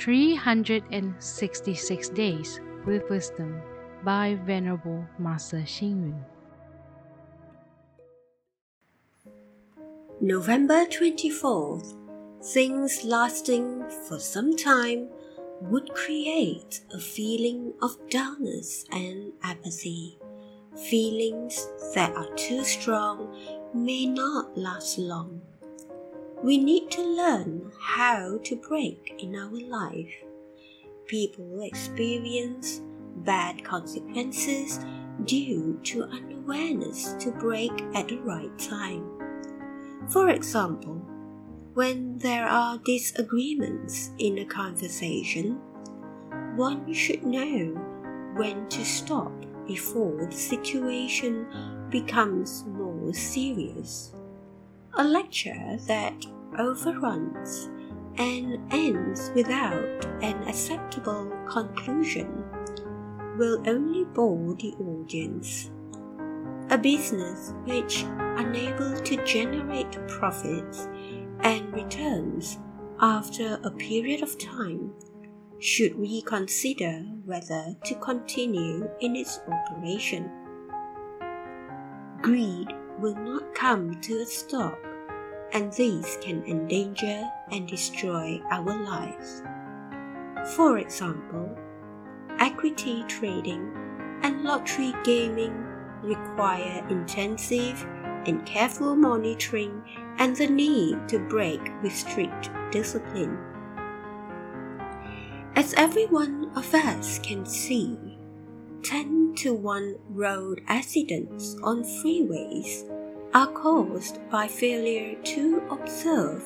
366 Days with Wisdom by Venerable Master Xing Yun. November 24th. Things lasting for some time would create a feeling of dullness and apathy. Feelings that are too strong may not last long. We need to learn how to brake in our life. People experience bad consequences due to unawareness to brake at the right time. For example, when there are disagreements in a conversation, one should know when to stop before the situation becomes more serious. A lecture that overruns and ends without an acceptable conclusion will only bore the audience. A business which, unable to generate profits and returns after a period of time, should reconsider whether to continue in its operation. Greed will not come to a stop, and these can endanger and destroy our lives. For example, equity trading and lottery gaming require intensive and careful monitoring and the need to brake with strict discipline. As every one of us can see, 10 to 1 road accidents on freeways are caused by failure to observe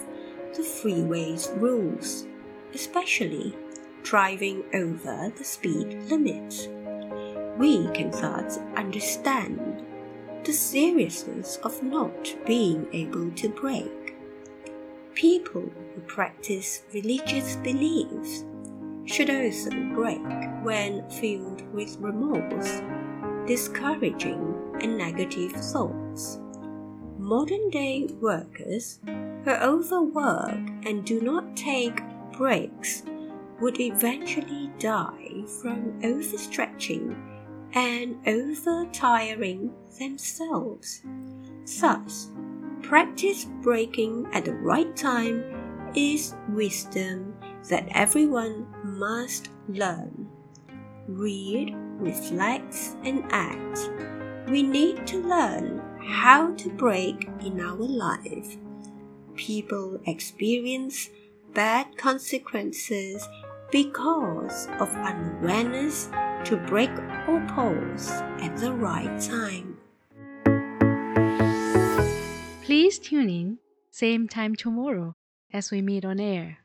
the freeway's rules, especially driving over the speed limit. We can thus understand the seriousness of not being able to brake. People who practice religious beliefs should also brake when filled with remorse, discouraging, and negative thoughts. Modern day workers who overwork and do not take breaks would eventually die from overstretching and over-tiring themselves. Thus, practice braking at the right time is wisdom that everyone must learn. Read, reflect, and act. We need to learn how to brake in our life. People experience bad consequences because of unawareness to break or pause at the right time. Please tune in, same time tomorrow as we meet on air.